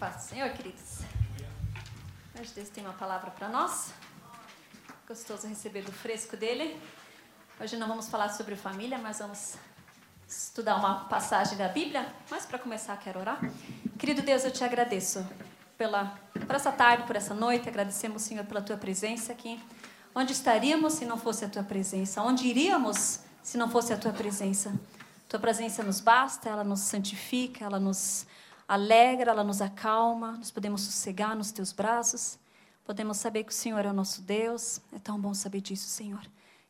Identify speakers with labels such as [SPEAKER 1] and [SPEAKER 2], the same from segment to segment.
[SPEAKER 1] Paz do Senhor, queridos. Hoje Deus tem uma palavra para nós. Gostoso receber do fresco dele. Hoje não vamos falar sobre família, mas vamos estudar uma passagem da Bíblia. Mas para começar, quero orar. Querido Deus, eu te agradeço pela, por essa tarde, por essa noite. Agradecemos, Senhor, pela tua presença aqui. Onde estaríamos se não fosse a tua presença? Onde iríamos se não fosse a tua presença? Tua presença nos basta, ela nos santifica, ela nos alegra, ela nos acalma, nós podemos sossegar nos teus braços, podemos saber que o Senhor é o nosso Deus, é tão bom saber disso, Senhor.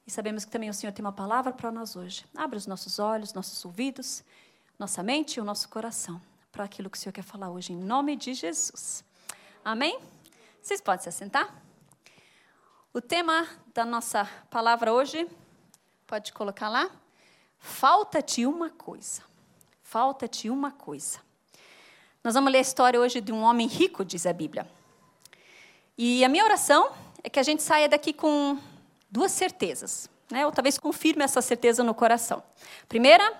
[SPEAKER 1] E sabemos que também o Senhor tem uma palavra para nós hoje. Abra os nossos olhos, nossos ouvidos, nossa mente e o nosso coração para aquilo que o Senhor quer falar hoje, em nome de Jesus. Amém? Vocês podem se assentar? O tema da nossa palavra hoje, pode colocar lá? Falta-te uma coisa. Falta-te uma coisa. Nós vamos ler a história hoje de um homem rico, diz a Bíblia. E a minha oração é que a gente saia daqui com duas certezas, né? ou talvez confirme essa certeza no coração. Primeira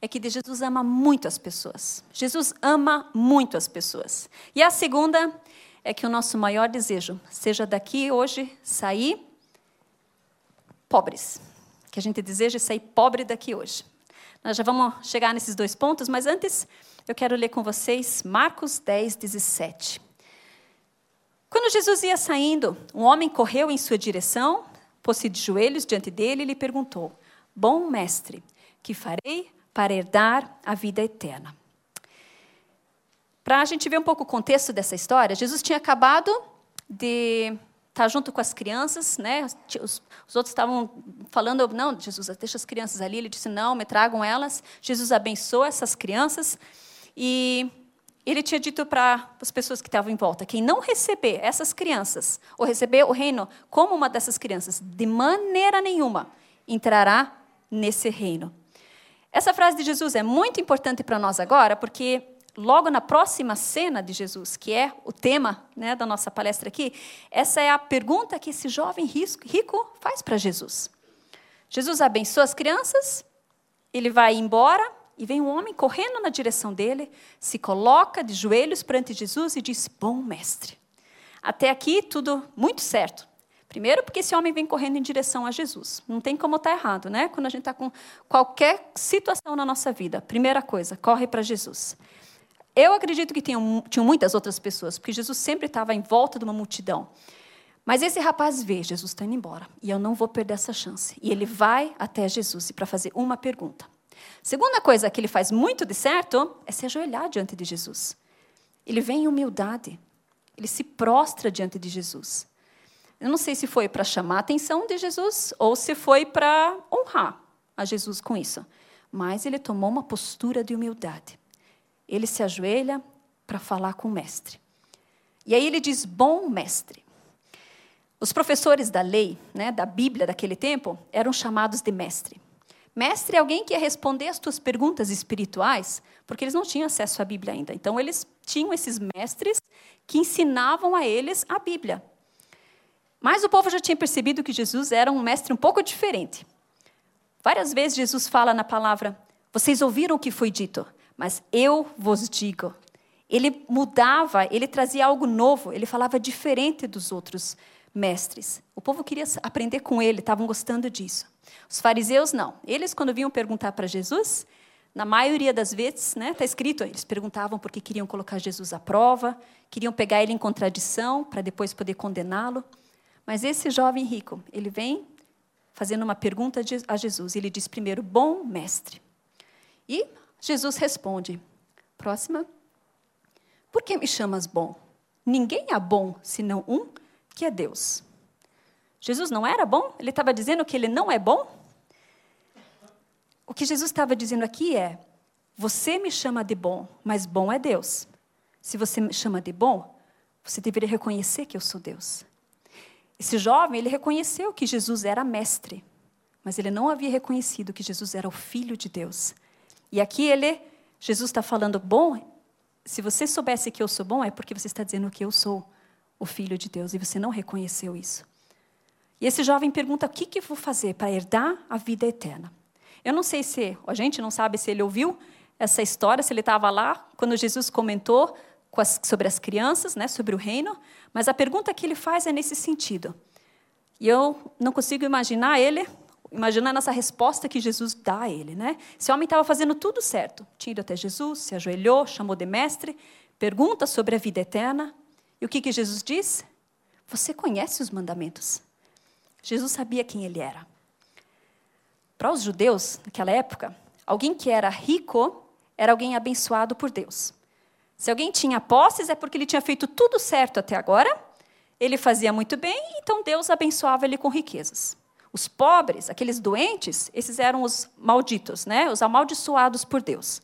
[SPEAKER 1] é que Jesus ama muito as pessoas. Jesus ama muito as pessoas. E a segunda é que o nosso maior desejo seja daqui hoje sair pobres. Que a gente deseja sair pobre daqui hoje. Nós já vamos chegar nesses dois pontos, mas antes eu quero ler com vocês Marcos 10, 17. Quando Jesus ia saindo, um homem correu em sua direção, pôs-se de joelhos diante dele e lhe perguntou: Bom mestre, que farei para herdar a vida eterna? Para a gente ver um pouco o contexto dessa história, Jesus tinha acabado de estar junto com as crianças, né? Os, os, outros estavam falando, não, Jesus, deixa as crianças ali. Ele disse, não, me tragam elas. Jesus abençoa essas crianças. E ele tinha dito para as pessoas que estavam em volta: quem não receber essas crianças, ou receber o reino como uma dessas crianças, de maneira nenhuma entrará nesse reino. Essa frase de Jesus é muito importante para nós agora, porque logo na próxima cena de Jesus, que é o tema né, da nossa palestra aqui, essa é a pergunta que esse jovem rico faz para Jesus. Jesus abençoa as crianças, ele vai embora, e vem um homem correndo na direção dele, se coloca de joelhos perante Jesus e diz: Bom mestre. Até aqui, tudo muito certo. Primeiro, porque esse homem vem correndo em direção a Jesus. Não tem como estar errado, né? Quando a gente está com qualquer situação na nossa vida, primeira coisa, corre para Jesus. Eu acredito que tinham, tinham muitas outras pessoas, porque Jesus sempre estava em volta de uma multidão. Mas esse rapaz vê, Jesus está indo embora, e eu não vou perder essa chance. E ele vai até Jesus para fazer uma pergunta. Segunda coisa que ele faz muito de certo é se ajoelhar diante de Jesus. Ele vem em humildade. Ele se prostra diante de Jesus. Eu não sei se foi para chamar a atenção de Jesus ou se foi para honrar a Jesus com isso. Mas ele tomou uma postura de humildade. Ele se ajoelha para falar com o mestre. E aí ele diz: Bom mestre. Os professores da lei, né, da Bíblia daquele tempo, eram chamados de mestre. Mestre é alguém que ia responder as tuas perguntas espirituais, porque eles não tinham acesso à Bíblia ainda. Então, eles tinham esses mestres que ensinavam a eles a Bíblia. Mas o povo já tinha percebido que Jesus era um mestre um pouco diferente. Várias vezes Jesus fala na palavra: Vocês ouviram o que foi dito, mas eu vos digo. Ele mudava, ele trazia algo novo, ele falava diferente dos outros mestres. O povo queria aprender com ele, estavam gostando disso. Os fariseus não. Eles, quando vinham perguntar para Jesus, na maioria das vezes, está né, tá escrito, eles perguntavam porque queriam colocar Jesus à prova, queriam pegar ele em contradição para depois poder condená-lo. Mas esse jovem rico, ele vem fazendo uma pergunta a Jesus. Ele diz primeiro, bom mestre. E Jesus responde, próxima, por que me chamas bom? Ninguém é bom senão um, que é Deus. Jesus não era bom? Ele estava dizendo que ele não é bom? O que Jesus estava dizendo aqui é: você me chama de bom, mas bom é Deus. Se você me chama de bom, você deveria reconhecer que eu sou Deus. Esse jovem, ele reconheceu que Jesus era mestre, mas ele não havia reconhecido que Jesus era o filho de Deus. E aqui ele, Jesus está falando, bom, se você soubesse que eu sou bom, é porque você está dizendo que eu sou o filho de Deus e você não reconheceu isso. E esse jovem pergunta: o que, que vou fazer para herdar a vida eterna? Eu não sei se, a gente não sabe se ele ouviu essa história, se ele estava lá quando Jesus comentou sobre as crianças, né, sobre o reino, mas a pergunta que ele faz é nesse sentido. E eu não consigo imaginar ele, imaginando essa resposta que Jesus dá a ele. Né? Esse homem estava fazendo tudo certo. Tinha ido até Jesus, se ajoelhou, chamou de mestre, pergunta sobre a vida eterna. E o que, que Jesus diz? Você conhece os mandamentos. Jesus sabia quem ele era. Para os judeus, naquela época, alguém que era rico era alguém abençoado por Deus. Se alguém tinha posses, é porque ele tinha feito tudo certo até agora, ele fazia muito bem, então Deus abençoava ele com riquezas. Os pobres, aqueles doentes, esses eram os malditos, né? os amaldiçoados por Deus.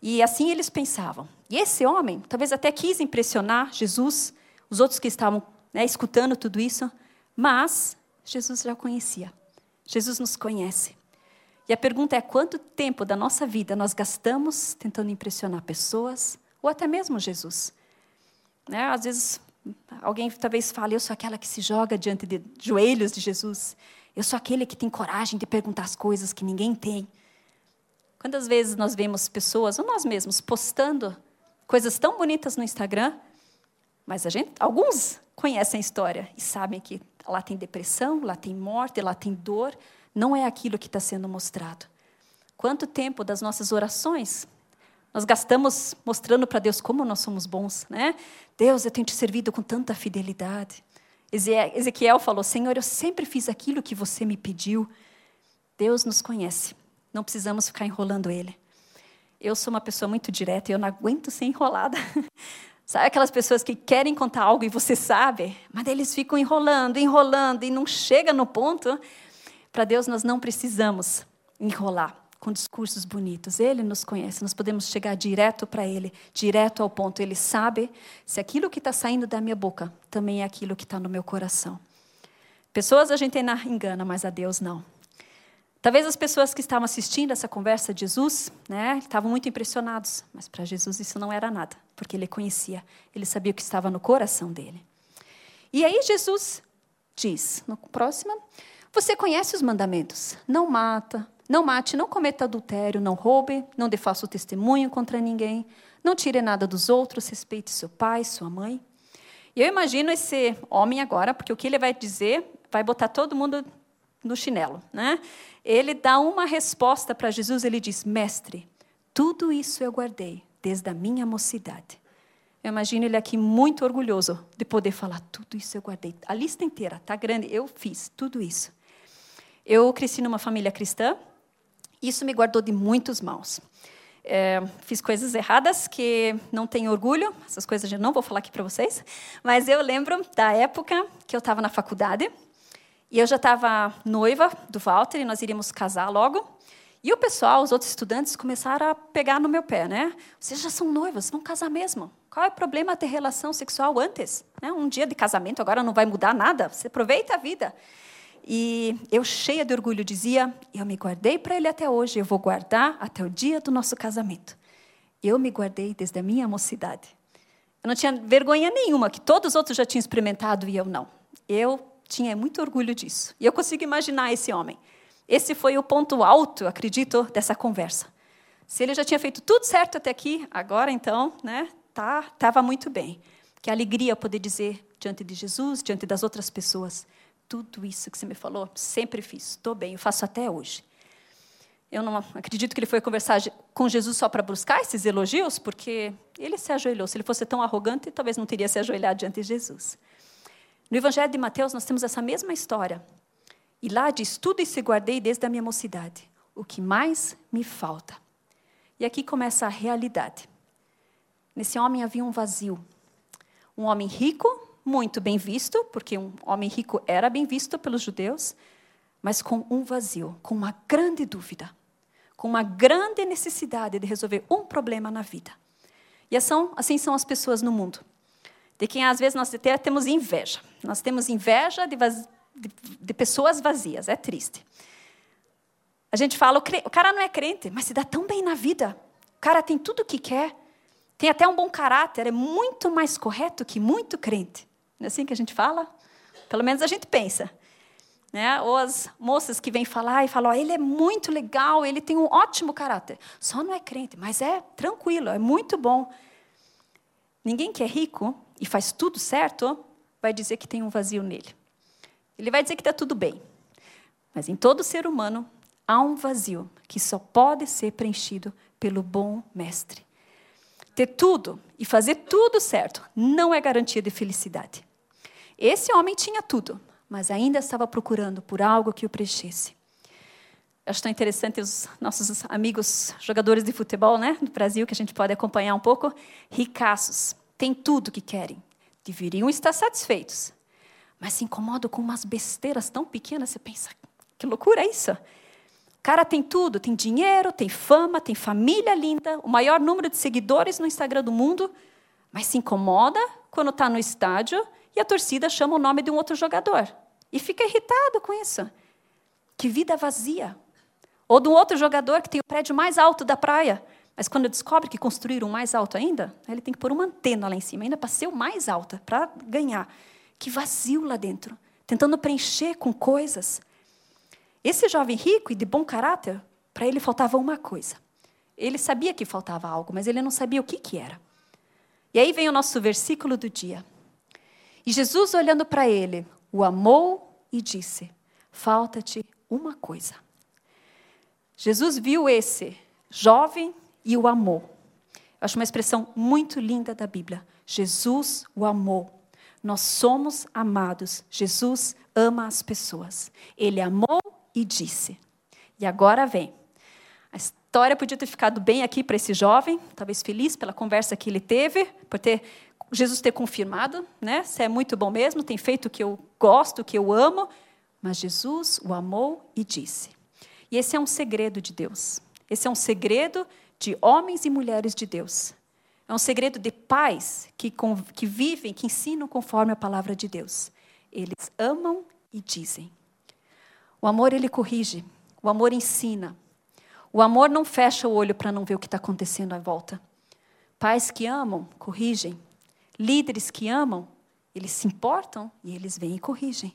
[SPEAKER 1] E assim eles pensavam. E esse homem, talvez até quis impressionar Jesus, os outros que estavam né, escutando tudo isso, mas Jesus já conhecia. Jesus nos conhece. E a pergunta é: quanto tempo da nossa vida nós gastamos tentando impressionar pessoas, ou até mesmo Jesus? Né? Às vezes, alguém talvez fale: eu sou aquela que se joga diante de joelhos de Jesus. Eu sou aquele que tem coragem de perguntar as coisas que ninguém tem. Quantas vezes nós vemos pessoas, ou nós mesmos, postando coisas tão bonitas no Instagram, mas a gente, alguns conhecem a história e sabem que lá tem depressão, lá tem morte, lá tem dor, não é aquilo que está sendo mostrado. Quanto tempo das nossas orações nós gastamos mostrando para Deus como nós somos bons, né? Deus, eu tenho te servido com tanta fidelidade. Ezequiel falou: Senhor, eu sempre fiz aquilo que você me pediu. Deus nos conhece, não precisamos ficar enrolando Ele. Eu sou uma pessoa muito direta e eu não aguento ser enrolada. Sabe aquelas pessoas que querem contar algo e você sabe, mas eles ficam enrolando, enrolando e não chega no ponto. Para Deus nós não precisamos enrolar com discursos bonitos. Ele nos conhece, nós podemos chegar direto para Ele, direto ao ponto. Ele sabe se aquilo que está saindo da minha boca também é aquilo que está no meu coração. Pessoas a gente engana, mas a Deus não. Talvez as pessoas que estavam assistindo essa conversa de Jesus, né, estavam muito impressionados, mas para Jesus isso não era nada, porque ele conhecia, ele sabia o que estava no coração dele. E aí Jesus diz, no próximo, você conhece os mandamentos: não mata, não mate, não cometa adultério, não roube, não dê falso testemunho contra ninguém, não tire nada dos outros, respeite seu pai, sua mãe. E eu imagino esse homem agora, porque o que ele vai dizer vai botar todo mundo no chinelo, né? Ele dá uma resposta para Jesus, ele diz: "Mestre, tudo isso eu guardei desde a minha mocidade." Eu imagino ele aqui muito orgulhoso de poder falar tudo isso eu guardei. A lista inteira tá grande, eu fiz tudo isso. Eu cresci numa família cristã. Isso me guardou de muitos maus. É, fiz coisas erradas que não tenho orgulho, essas coisas eu não vou falar aqui para vocês, mas eu lembro da época que eu estava na faculdade e eu já estava noiva do Walter e nós iríamos casar logo. E o pessoal, os outros estudantes, começaram a pegar no meu pé, né? Vocês já são noivas, vão casar mesmo. Qual é o problema ter relação sexual antes? Né? Um dia de casamento agora não vai mudar nada. Você aproveita a vida. E eu, cheia de orgulho, dizia: Eu me guardei para ele até hoje, eu vou guardar até o dia do nosso casamento. Eu me guardei desde a minha mocidade. Eu não tinha vergonha nenhuma, que todos os outros já tinham experimentado e eu não. Eu tinha muito orgulho disso. E eu consigo imaginar esse homem. Esse foi o ponto alto, acredito, dessa conversa. Se ele já tinha feito tudo certo até aqui, agora então, né, tá, estava muito bem. Que alegria poder dizer diante de Jesus, diante das outras pessoas, tudo isso que você me falou, sempre fiz, estou bem, eu faço até hoje. Eu não acredito que ele foi conversar com Jesus só para buscar esses elogios, porque ele se ajoelhou. Se ele fosse tão arrogante, talvez não teria se ajoelhado diante de Jesus. No Evangelho de Mateus, nós temos essa mesma história. E lá diz: Tudo isso guardei desde a minha mocidade. O que mais me falta? E aqui começa a realidade. Nesse homem havia um vazio. Um homem rico, muito bem visto, porque um homem rico era bem visto pelos judeus, mas com um vazio, com uma grande dúvida, com uma grande necessidade de resolver um problema na vida. E assim, assim são as pessoas no mundo, de quem às vezes nós até temos inveja. Nós temos inveja de, de, de pessoas vazias, é triste. A gente fala, o cara não é crente, mas se dá tão bem na vida. O cara tem tudo o que quer, tem até um bom caráter, é muito mais correto que muito crente. Não é assim que a gente fala? Pelo menos a gente pensa. Né? Ou as moças que vêm falar e falam: oh, ele é muito legal, ele tem um ótimo caráter. Só não é crente, mas é tranquilo, é muito bom. Ninguém que é rico e faz tudo certo vai dizer que tem um vazio nele. Ele vai dizer que está tudo bem. Mas em todo ser humano há um vazio que só pode ser preenchido pelo bom mestre. Ter tudo e fazer tudo certo não é garantia de felicidade. Esse homem tinha tudo, mas ainda estava procurando por algo que o preenchesse. Acho tão interessante os nossos amigos jogadores de futebol né, do Brasil, que a gente pode acompanhar um pouco. Ricaços, têm tudo que querem. Deveriam estar satisfeitos. Mas se incomodam com umas besteiras tão pequenas, você pensa, que loucura é isso? O cara tem tudo, tem dinheiro, tem fama, tem família linda, o maior número de seguidores no Instagram do mundo, mas se incomoda quando está no estádio e a torcida chama o nome de um outro jogador. E fica irritado com isso. Que vida vazia. Ou de um outro jogador que tem o prédio mais alto da praia, mas quando descobre que construíram mais alto ainda, ele tem que pôr uma antena lá em cima, ainda para ser o mais alta, para ganhar. Que vazio lá dentro, tentando preencher com coisas. Esse jovem rico e de bom caráter, para ele faltava uma coisa. Ele sabia que faltava algo, mas ele não sabia o que, que era. E aí vem o nosso versículo do dia. E Jesus, olhando para ele, o amou e disse: Falta-te uma coisa. Jesus viu esse jovem e o amou. Eu acho uma expressão muito linda da Bíblia. Jesus o amou. Nós somos amados. Jesus ama as pessoas. Ele amou e disse. E agora vem. A história podia ter ficado bem aqui para esse jovem, talvez feliz pela conversa que ele teve, por ter Jesus ter confirmado, né? Você é muito bom mesmo, tem feito o que eu gosto, o que eu amo. Mas Jesus o amou e disse. E esse é um segredo de Deus. Esse é um segredo de homens e mulheres de Deus. É um segredo de pais que, que vivem, que ensinam conforme a palavra de Deus. Eles amam e dizem. O amor, ele corrige. O amor ensina. O amor não fecha o olho para não ver o que está acontecendo à volta. Pais que amam, corrigem. Líderes que amam, eles se importam e eles vêm e corrigem.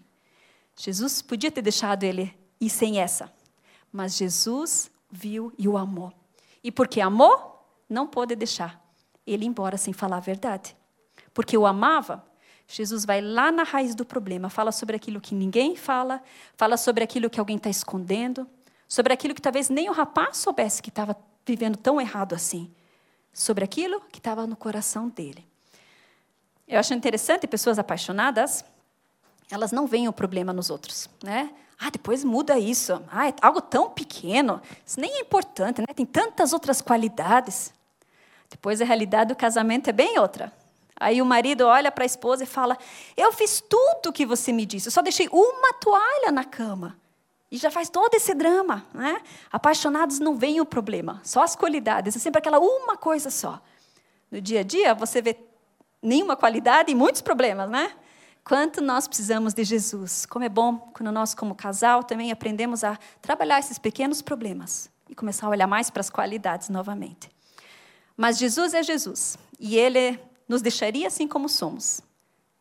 [SPEAKER 1] Jesus podia ter deixado ele ir sem essa, mas Jesus viu e o amou. E porque amou, não pôde deixar ele embora sem falar a verdade. Porque o amava, Jesus vai lá na raiz do problema, fala sobre aquilo que ninguém fala, fala sobre aquilo que alguém está escondendo, sobre aquilo que talvez nem o rapaz soubesse que estava vivendo tão errado assim, sobre aquilo que estava no coração dele. Eu acho interessante pessoas apaixonadas, elas não veem o problema nos outros, né? Ah, depois muda isso. Ah, é algo tão pequeno, isso nem é importante, né? Tem tantas outras qualidades. Depois a realidade do casamento é bem outra. Aí o marido olha para a esposa e fala: Eu fiz tudo o que você me disse, eu só deixei uma toalha na cama. E já faz todo esse drama. Né? Apaixonados não veem o problema, só as qualidades, é sempre aquela uma coisa só. No dia a dia, você vê nenhuma qualidade e muitos problemas, né? Quanto nós precisamos de Jesus. Como é bom quando nós, como casal, também aprendemos a trabalhar esses pequenos problemas e começar a olhar mais para as qualidades novamente. Mas Jesus é Jesus e Ele nos deixaria assim como somos,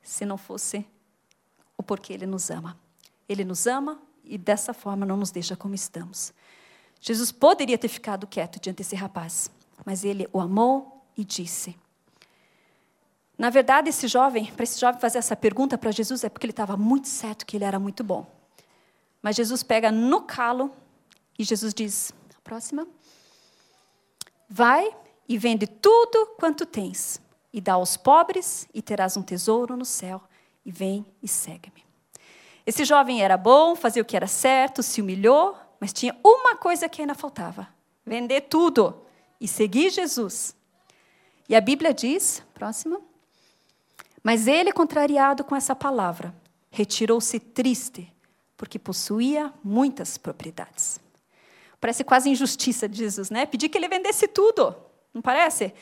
[SPEAKER 1] se não fosse o porquê Ele nos ama. Ele nos ama e dessa forma não nos deixa como estamos. Jesus poderia ter ficado quieto diante desse rapaz, mas Ele o amou e disse: na verdade, esse jovem, para esse jovem fazer essa pergunta para Jesus, é porque ele estava muito certo que ele era muito bom. Mas Jesus pega no calo e Jesus diz: próxima. Vai e vende tudo quanto tens, e dá aos pobres, e terás um tesouro no céu, e vem e segue-me. Esse jovem era bom, fazia o que era certo, se humilhou, mas tinha uma coisa que ainda faltava: vender tudo e seguir Jesus. E a Bíblia diz, próxima, mas ele, contrariado com essa palavra, retirou-se triste, porque possuía muitas propriedades. Parece quase injustiça de Jesus, né? Pedir que ele vendesse tudo, não parece?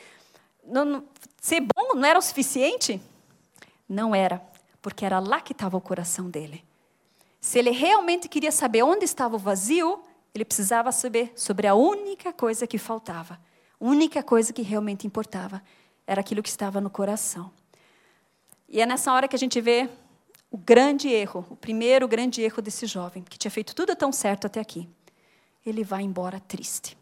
[SPEAKER 1] Não, não, ser bom não era o suficiente? Não era, porque era lá que estava o coração dele. Se ele realmente queria saber onde estava o vazio, ele precisava saber sobre a única coisa que faltava. A única coisa que realmente importava era aquilo que estava no coração. E é nessa hora que a gente vê o grande erro, o primeiro grande erro desse jovem, que tinha feito tudo tão certo até aqui. Ele vai embora triste.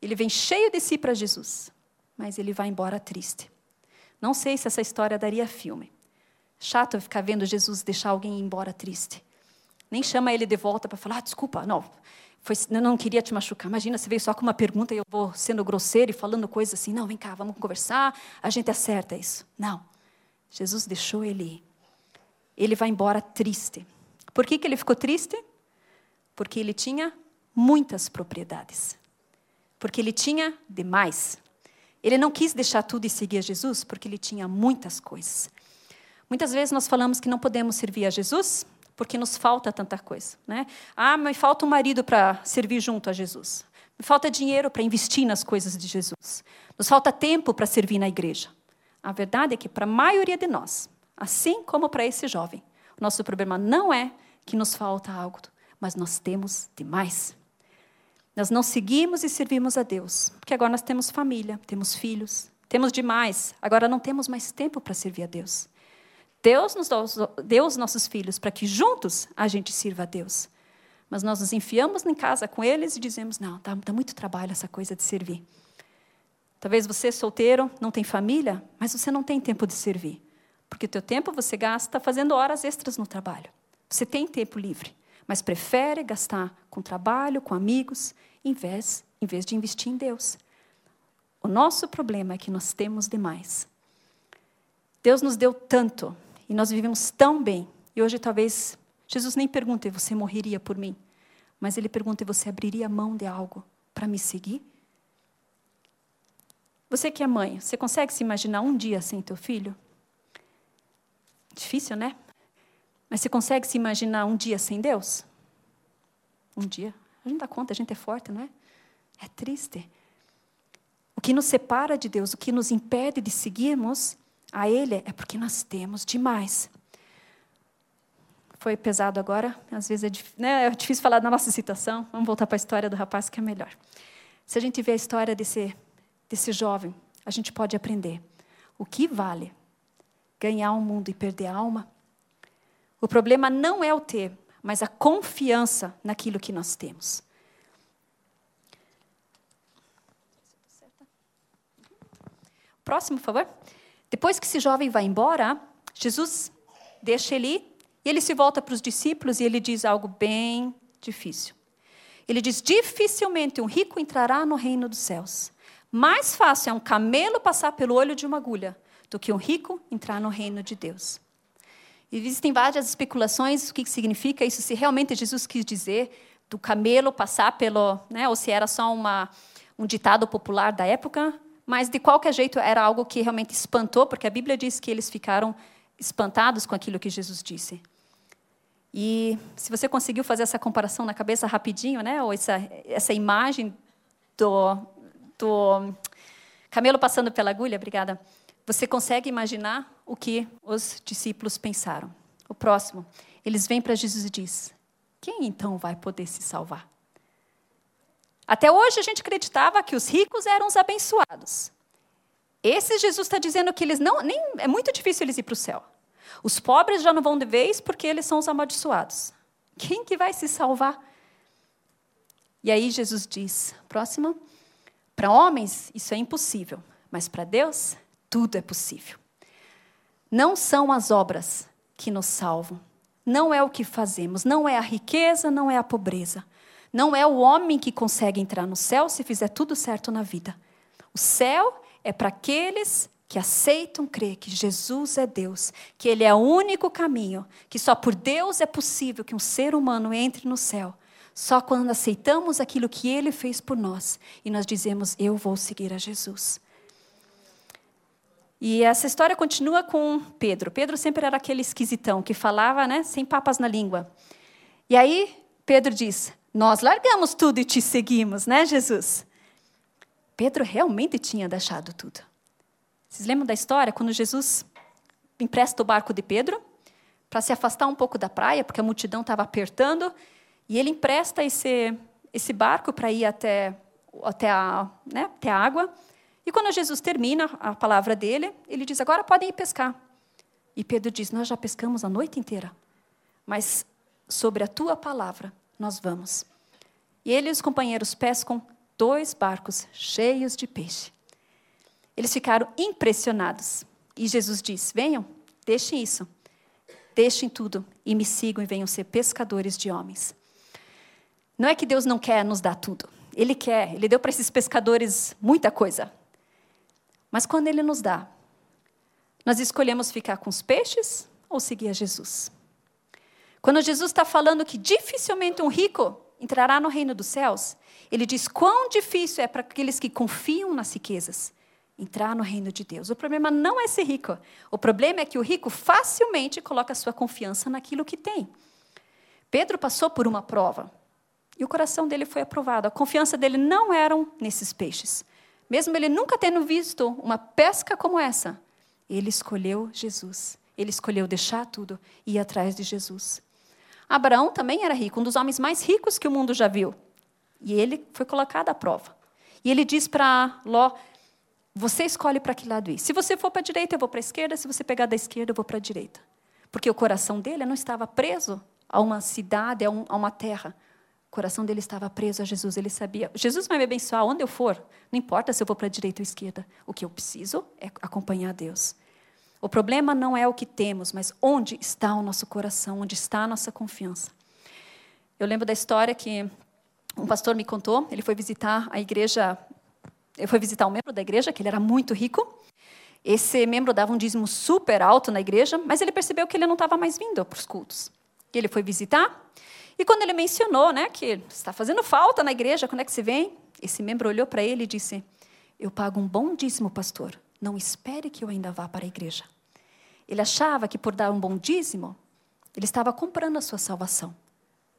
[SPEAKER 1] Ele vem cheio de si para Jesus, mas ele vai embora triste. Não sei se essa história daria filme. Chato ficar vendo Jesus deixar alguém ir embora triste. Nem chama ele de volta para falar, ah, desculpa, não, foi, eu não queria te machucar. Imagina, você veio só com uma pergunta e eu vou sendo grosseiro e falando coisas assim, não, vem cá, vamos conversar, a gente acerta isso. Não. Jesus deixou ele ir. Ele vai embora triste. Por que, que ele ficou triste? Porque ele tinha muitas propriedades. Porque ele tinha demais. Ele não quis deixar tudo e seguir a Jesus porque ele tinha muitas coisas. Muitas vezes nós falamos que não podemos servir a Jesus porque nos falta tanta coisa. Né? Ah, me falta um marido para servir junto a Jesus. Me falta dinheiro para investir nas coisas de Jesus. Nos falta tempo para servir na igreja. A verdade é que para a maioria de nós, assim como para esse jovem, o nosso problema não é que nos falta algo, mas nós temos demais. Nós não seguimos e servimos a Deus, porque agora nós temos família, temos filhos, temos demais, agora não temos mais tempo para servir a Deus. Deus nos deu os nossos filhos para que juntos a gente sirva a Deus. Mas nós nos enfiamos em casa com eles e dizemos: não, dá, dá muito trabalho essa coisa de servir. Talvez você, solteiro, não tem família, mas você não tem tempo de servir. Porque o teu tempo você gasta fazendo horas extras no trabalho. Você tem tempo livre, mas prefere gastar com trabalho, com amigos, em vez, em vez de investir em Deus. O nosso problema é que nós temos demais. Deus nos deu tanto e nós vivemos tão bem. E hoje talvez Jesus nem pergunte: você morreria por mim? Mas ele pergunta: você abriria mão de algo para me seguir? Você que é mãe, você consegue se imaginar um dia sem teu filho? Difícil, né? Mas você consegue se imaginar um dia sem Deus? Um dia. A gente dá conta, a gente é forte, não é? É triste. O que nos separa de Deus, o que nos impede de seguirmos, a Ele é porque nós temos demais. Foi pesado agora, às vezes é, né, é difícil falar da nossa situação. Vamos voltar para a história do rapaz que é melhor. Se a gente vê a história desse, desse jovem, a gente pode aprender o que vale ganhar o um mundo e perder a alma. O problema não é o ter, mas a confiança naquilo que nós temos. Próximo, por favor. Depois que esse jovem vai embora, Jesus deixa ele e ele se volta para os discípulos e ele diz algo bem difícil. Ele diz: Dificilmente um rico entrará no reino dos céus. Mais fácil é um camelo passar pelo olho de uma agulha do que um rico entrar no reino de Deus. Existem várias especulações do que significa isso, se realmente Jesus quis dizer do camelo passar pelo, né, ou se era só uma, um ditado popular da época, mas, de qualquer jeito, era algo que realmente espantou, porque a Bíblia diz que eles ficaram espantados com aquilo que Jesus disse. E se você conseguiu fazer essa comparação na cabeça rapidinho, né, ou essa, essa imagem do, do camelo passando pela agulha, obrigada, você consegue imaginar o que os discípulos pensaram. O próximo, eles vêm para Jesus e diz: Quem então vai poder se salvar? Até hoje a gente acreditava que os ricos eram os abençoados. Esse Jesus está dizendo que eles não, nem é muito difícil eles ir para o céu. Os pobres já não vão de vez porque eles são os amaldiçoados. Quem que vai se salvar? E aí Jesus diz, próximo, para homens isso é impossível, mas para Deus tudo é possível. Não são as obras que nos salvam, não é o que fazemos, não é a riqueza, não é a pobreza. Não é o homem que consegue entrar no céu se fizer tudo certo na vida. O céu é para aqueles que aceitam crer que Jesus é Deus, que Ele é o único caminho, que só por Deus é possível que um ser humano entre no céu. Só quando aceitamos aquilo que Ele fez por nós e nós dizemos, eu vou seguir a Jesus. E essa história continua com Pedro. Pedro sempre era aquele esquisitão que falava né, sem papas na língua. E aí Pedro diz: nós largamos tudo e te seguimos, né, Jesus? Pedro realmente tinha deixado tudo. Vocês lembram da história quando Jesus empresta o barco de Pedro para se afastar um pouco da praia, porque a multidão estava apertando, e ele empresta esse, esse barco para ir até, até, a, né, até a água. E quando Jesus termina a palavra dele, ele diz: Agora podem ir pescar. E Pedro diz: Nós já pescamos a noite inteira, mas sobre a tua palavra nós vamos. E ele e os companheiros pescam dois barcos cheios de peixe. Eles ficaram impressionados. E Jesus diz: Venham, deixem isso, deixem tudo e me sigam e venham ser pescadores de homens. Não é que Deus não quer nos dar tudo. Ele quer, ele deu para esses pescadores muita coisa. Mas quando ele nos dá, nós escolhemos ficar com os peixes ou seguir a Jesus? Quando Jesus está falando que dificilmente um rico entrará no reino dos céus, ele diz quão difícil é para aqueles que confiam nas riquezas entrar no reino de Deus. O problema não é ser rico. O problema é que o rico facilmente coloca sua confiança naquilo que tem. Pedro passou por uma prova. E o coração dele foi aprovado. A confiança dele não era nesses peixes. Mesmo ele nunca tendo visto uma pesca como essa, ele escolheu Jesus. Ele escolheu deixar tudo e ir atrás de Jesus. Abraão também era rico, um dos homens mais ricos que o mundo já viu. E ele foi colocado à prova. E ele diz para Ló: Você escolhe para que lado ir. Se você for para a direita, eu vou para a esquerda. Se você pegar da esquerda, eu vou para a direita. Porque o coração dele não estava preso a uma cidade, a, a uma terra. O coração dele estava preso a Jesus. Ele sabia: Jesus vai me abençoar onde eu for. Não importa se eu vou para a direita ou esquerda. O que eu preciso é acompanhar Deus. O problema não é o que temos, mas onde está o nosso coração, onde está a nossa confiança. Eu lembro da história que um pastor me contou. Ele foi visitar a igreja, ele foi visitar um membro da igreja, que ele era muito rico. Esse membro dava um dízimo super alto na igreja, mas ele percebeu que ele não estava mais vindo para os cultos. Ele foi visitar, e quando ele mencionou né, que está fazendo falta na igreja, quando é que você vem? Esse membro olhou para ele e disse: Eu pago um bom dízimo, pastor. Não espere que eu ainda vá para a igreja. Ele achava que por dar um bom dízimo, ele estava comprando a sua salvação.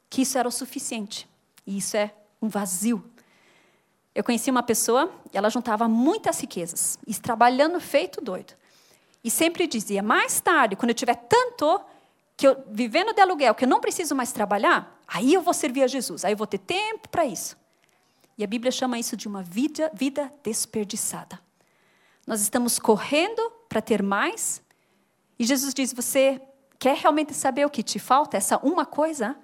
[SPEAKER 1] Que isso era o suficiente. E isso é um vazio. Eu conheci uma pessoa, ela juntava muitas riquezas, e trabalhando feito doido. E sempre dizia: mais tarde, quando eu tiver tanto, que eu vivendo de aluguel, que eu não preciso mais trabalhar, aí eu vou servir a Jesus, aí eu vou ter tempo para isso. E a Bíblia chama isso de uma vida, vida desperdiçada. Nós estamos correndo para ter mais. E Jesus diz: Você quer realmente saber o que te falta? Essa uma coisa?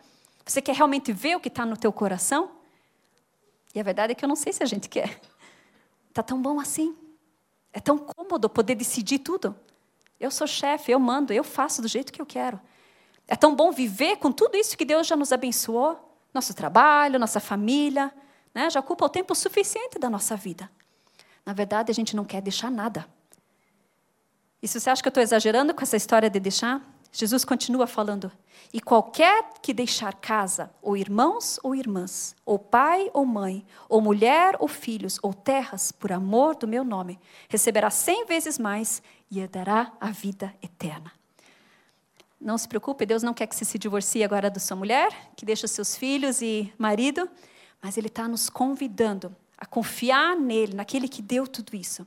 [SPEAKER 1] Você quer realmente ver o que está no teu coração? E a verdade é que eu não sei se a gente quer. Está tão bom assim. É tão cômodo poder decidir tudo. Eu sou chefe, eu mando, eu faço do jeito que eu quero. É tão bom viver com tudo isso que Deus já nos abençoou nosso trabalho, nossa família. Né? Já ocupa o tempo suficiente da nossa vida. Na verdade, a gente não quer deixar nada. E se você acha que eu estou exagerando com essa história de deixar, Jesus continua falando: E qualquer que deixar casa, ou irmãos ou irmãs, ou pai ou mãe, ou mulher ou filhos, ou terras, por amor do meu nome, receberá cem vezes mais e herdará a vida eterna. Não se preocupe, Deus não quer que você se divorcie agora da sua mulher, que deixe os seus filhos e marido, mas Ele está nos convidando a confiar nele, naquele que deu tudo isso.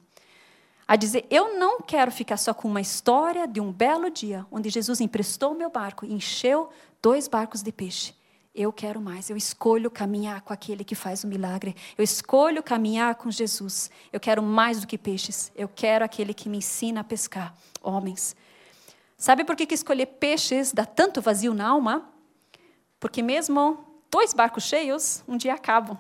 [SPEAKER 1] A dizer, eu não quero ficar só com uma história de um belo dia, onde Jesus emprestou meu barco e encheu dois barcos de peixe. Eu quero mais, eu escolho caminhar com aquele que faz o milagre. Eu escolho caminhar com Jesus. Eu quero mais do que peixes. Eu quero aquele que me ensina a pescar homens. Sabe por que, que escolher peixes dá tanto vazio na alma? Porque mesmo dois barcos cheios, um dia acabam.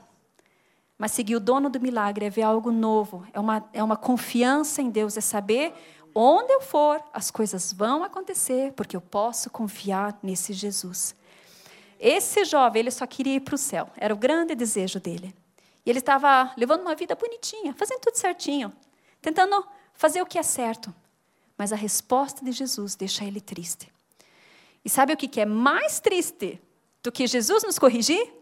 [SPEAKER 1] Mas seguir o dono do milagre é ver algo novo, é uma, é uma confiança em Deus, é saber onde eu for, as coisas vão acontecer, porque eu posso confiar nesse Jesus. Esse jovem, ele só queria ir para o céu, era o grande desejo dele. E ele estava levando uma vida bonitinha, fazendo tudo certinho, tentando fazer o que é certo. Mas a resposta de Jesus deixa ele triste. E sabe o que é mais triste do que Jesus nos corrigir?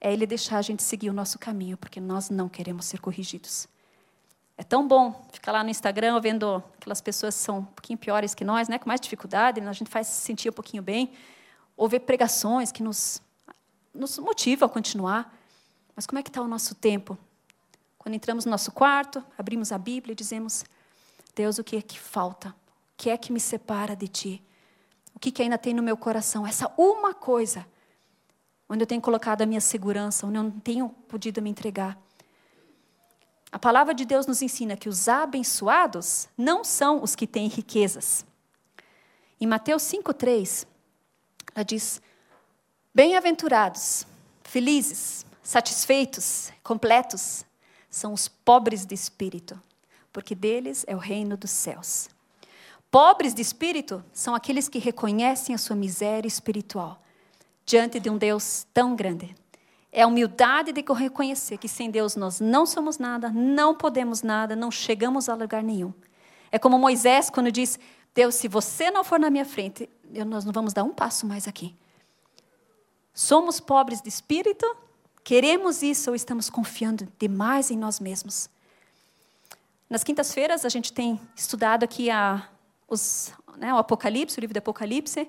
[SPEAKER 1] é Ele deixar a gente seguir o nosso caminho, porque nós não queremos ser corrigidos. É tão bom ficar lá no Instagram vendo aquelas pessoas que são um pouquinho piores que nós, né, com mais dificuldade, a gente faz se sentir um pouquinho bem, ou ver pregações que nos, nos motivam a continuar. Mas como é que está o nosso tempo? Quando entramos no nosso quarto, abrimos a Bíblia e dizemos: Deus, o que é que falta? O que é que me separa de Ti? O que, que ainda tem no meu coração? Essa uma coisa onde eu tenho colocado a minha segurança, onde eu não tenho podido me entregar. A palavra de Deus nos ensina que os abençoados não são os que têm riquezas. Em Mateus 5,3, ela diz: Bem-aventurados, felizes, satisfeitos, completos, são os pobres de espírito, porque deles é o reino dos céus. pobres de espírito são aqueles que reconhecem a sua miséria espiritual diante de um Deus tão grande. É a humildade de reconhecer que sem Deus nós não somos nada, não podemos nada, não chegamos a lugar nenhum. É como Moisés quando diz: Deus, se você não for na minha frente, nós não vamos dar um passo mais aqui. Somos pobres de espírito, queremos isso ou estamos confiando demais em nós mesmos? Nas quintas-feiras a gente tem estudado aqui a, os, né, o Apocalipse, o livro do Apocalipse,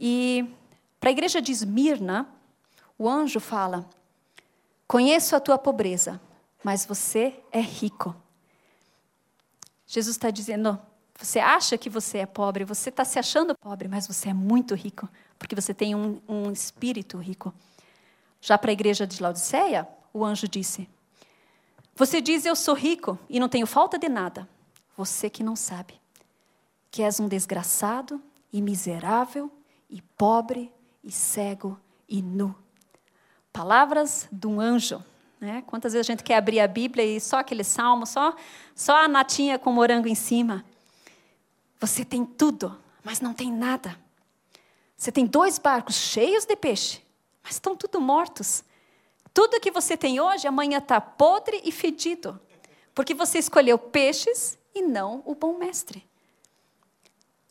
[SPEAKER 1] e para a igreja de Esmirna, o anjo fala: Conheço a tua pobreza, mas você é rico. Jesus está dizendo: você acha que você é pobre, você está se achando pobre, mas você é muito rico, porque você tem um, um espírito rico. Já para a igreja de Laodiceia, o anjo disse: Você diz eu sou rico e não tenho falta de nada. Você que não sabe que és um desgraçado e miserável e pobre e cego e nu. Palavras de um anjo. Né? Quantas vezes a gente quer abrir a Bíblia e só aquele salmo, só, só a natinha com morango em cima. Você tem tudo, mas não tem nada. Você tem dois barcos cheios de peixe, mas estão tudo mortos. Tudo que você tem hoje, amanhã está podre e fedido, porque você escolheu peixes e não o bom mestre.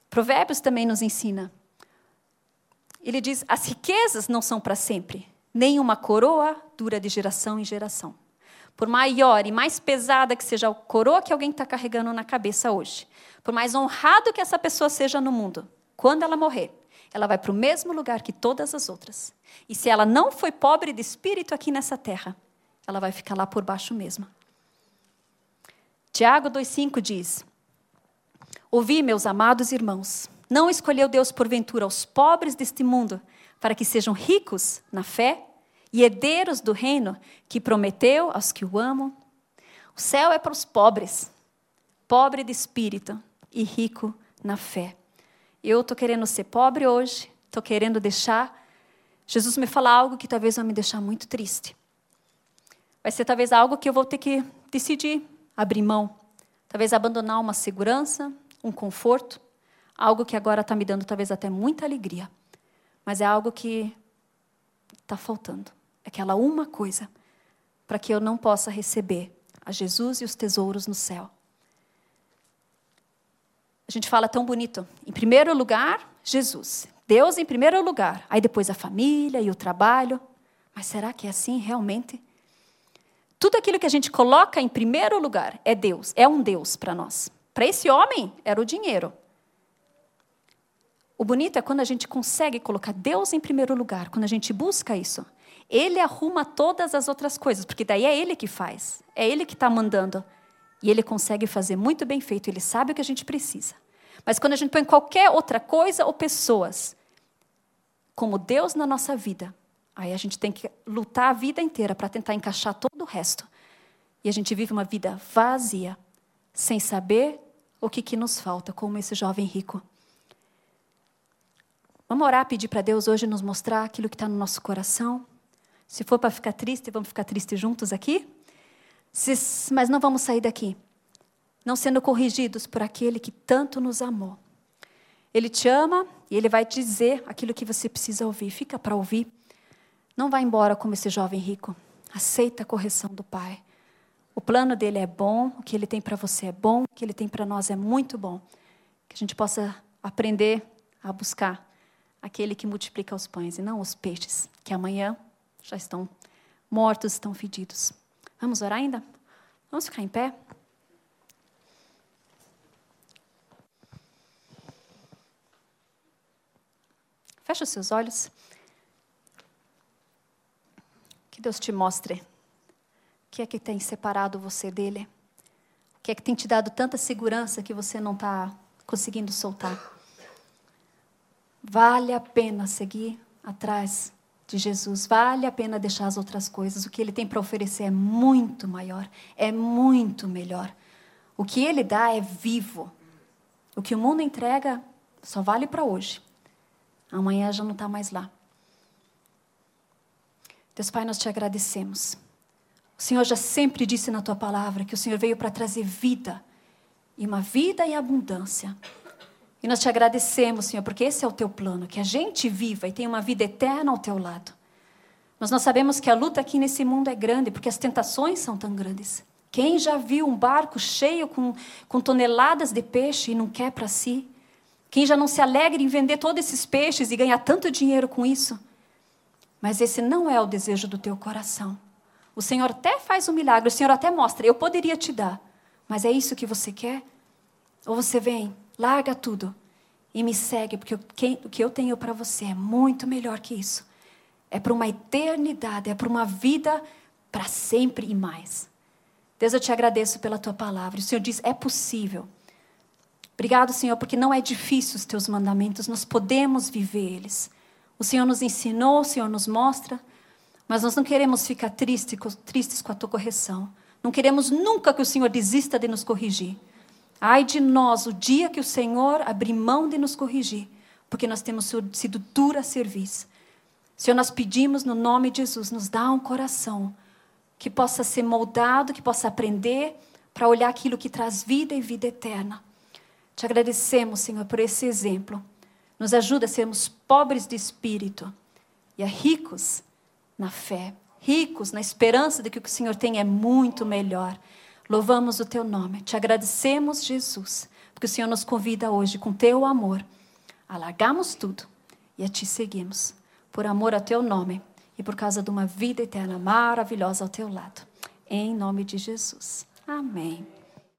[SPEAKER 1] Provérbios também nos ensina. Ele diz: as riquezas não são para sempre, Nenhuma coroa dura de geração em geração. Por maior e mais pesada que seja a coroa que alguém está carregando na cabeça hoje, por mais honrado que essa pessoa seja no mundo, quando ela morrer, ela vai para o mesmo lugar que todas as outras. E se ela não foi pobre de espírito aqui nessa terra, ela vai ficar lá por baixo mesmo. Tiago 2,5 diz: Ouvi, meus amados irmãos, não escolheu Deus porventura os pobres deste mundo para que sejam ricos na fé e herdeiros do reino que prometeu aos que o amam. O céu é para os pobres, pobre de espírito e rico na fé. Eu estou querendo ser pobre hoje, estou querendo deixar. Jesus me falar algo que talvez vai me deixar muito triste. Vai ser talvez algo que eu vou ter que decidir abrir mão. Talvez abandonar uma segurança, um conforto, algo que agora está me dando talvez até muita alegria. Mas é algo que está faltando. É aquela uma coisa para que eu não possa receber a Jesus e os tesouros no céu. A gente fala tão bonito. Em primeiro lugar, Jesus. Deus em primeiro lugar. Aí depois a família e o trabalho. Mas será que é assim realmente? Tudo aquilo que a gente coloca em primeiro lugar é Deus, é um Deus para nós. Para esse homem, era o dinheiro. O bonito é quando a gente consegue colocar Deus em primeiro lugar, quando a gente busca isso. Ele arruma todas as outras coisas, porque daí é Ele que faz, é Ele que está mandando. E Ele consegue fazer muito bem feito, Ele sabe o que a gente precisa. Mas quando a gente põe qualquer outra coisa ou pessoas como Deus na nossa vida, aí a gente tem que lutar a vida inteira para tentar encaixar todo o resto. E a gente vive uma vida vazia, sem saber o que, que nos falta, como esse jovem rico. Vamos orar, pedir para Deus hoje nos mostrar aquilo que está no nosso coração. Se for para ficar triste, vamos ficar tristes juntos aqui. Mas não vamos sair daqui, não sendo corrigidos por aquele que tanto nos amou. Ele te ama e ele vai dizer aquilo que você precisa ouvir. Fica para ouvir. Não vá embora como esse jovem rico. Aceita a correção do Pai. O plano dele é bom, o que ele tem para você é bom, o que ele tem para nós é muito bom. Que a gente possa aprender a buscar aquele que multiplica os pães e não os peixes, que amanhã já estão mortos, estão fedidos. Vamos orar ainda? Vamos ficar em pé? Feche os seus olhos. Que Deus te mostre o que é que tem separado você dele. O que é que tem te dado tanta segurança que você não está conseguindo soltar. Vale a pena seguir atrás de Jesus, vale a pena deixar as outras coisas. O que ele tem para oferecer é muito maior, é muito melhor. O que ele dá é vivo. O que o mundo entrega só vale para hoje. Amanhã já não está mais lá. Deus Pai, nós te agradecemos. O Senhor já sempre disse na tua palavra que o Senhor veio para trazer vida, e uma vida em abundância. E nós te agradecemos, Senhor, porque esse é o teu plano, que a gente viva e tenha uma vida eterna ao teu lado. Mas nós sabemos que a luta aqui nesse mundo é grande, porque as tentações são tão grandes. Quem já viu um barco cheio com, com toneladas de peixe e não quer para si? Quem já não se alegra em vender todos esses peixes e ganhar tanto dinheiro com isso? Mas esse não é o desejo do teu coração. O Senhor até faz um milagre, o Senhor até mostra, eu poderia te dar, mas é isso que você quer? Ou você vem, larga tudo e me segue, porque o que eu tenho para você é muito melhor que isso. É para uma eternidade, é para uma vida para sempre e mais. Deus, eu te agradeço pela tua palavra. O Senhor diz: é possível. Obrigado, Senhor, porque não é difícil os teus mandamentos, nós podemos viver eles. O Senhor nos ensinou, o Senhor nos mostra, mas nós não queremos ficar tristes, tristes com a tua correção. Não queremos nunca que o Senhor desista de nos corrigir. Ai de nós, o dia que o Senhor abrir mão de nos corrigir, porque nós temos sido dura a serviço. Senhor, nós pedimos no nome de Jesus, nos dá um coração que possa ser moldado, que possa aprender para olhar aquilo que traz vida e vida eterna. Te agradecemos, Senhor, por esse exemplo. Nos ajuda a sermos pobres de espírito e a ricos na fé, ricos na esperança de que o que o Senhor tem é muito melhor. Louvamos o teu nome, te agradecemos, Jesus, porque o Senhor nos convida hoje, com teu amor, a largarmos tudo e a te seguirmos, por amor ao teu nome e por causa de uma vida eterna maravilhosa ao teu lado. Em nome de Jesus. Amém.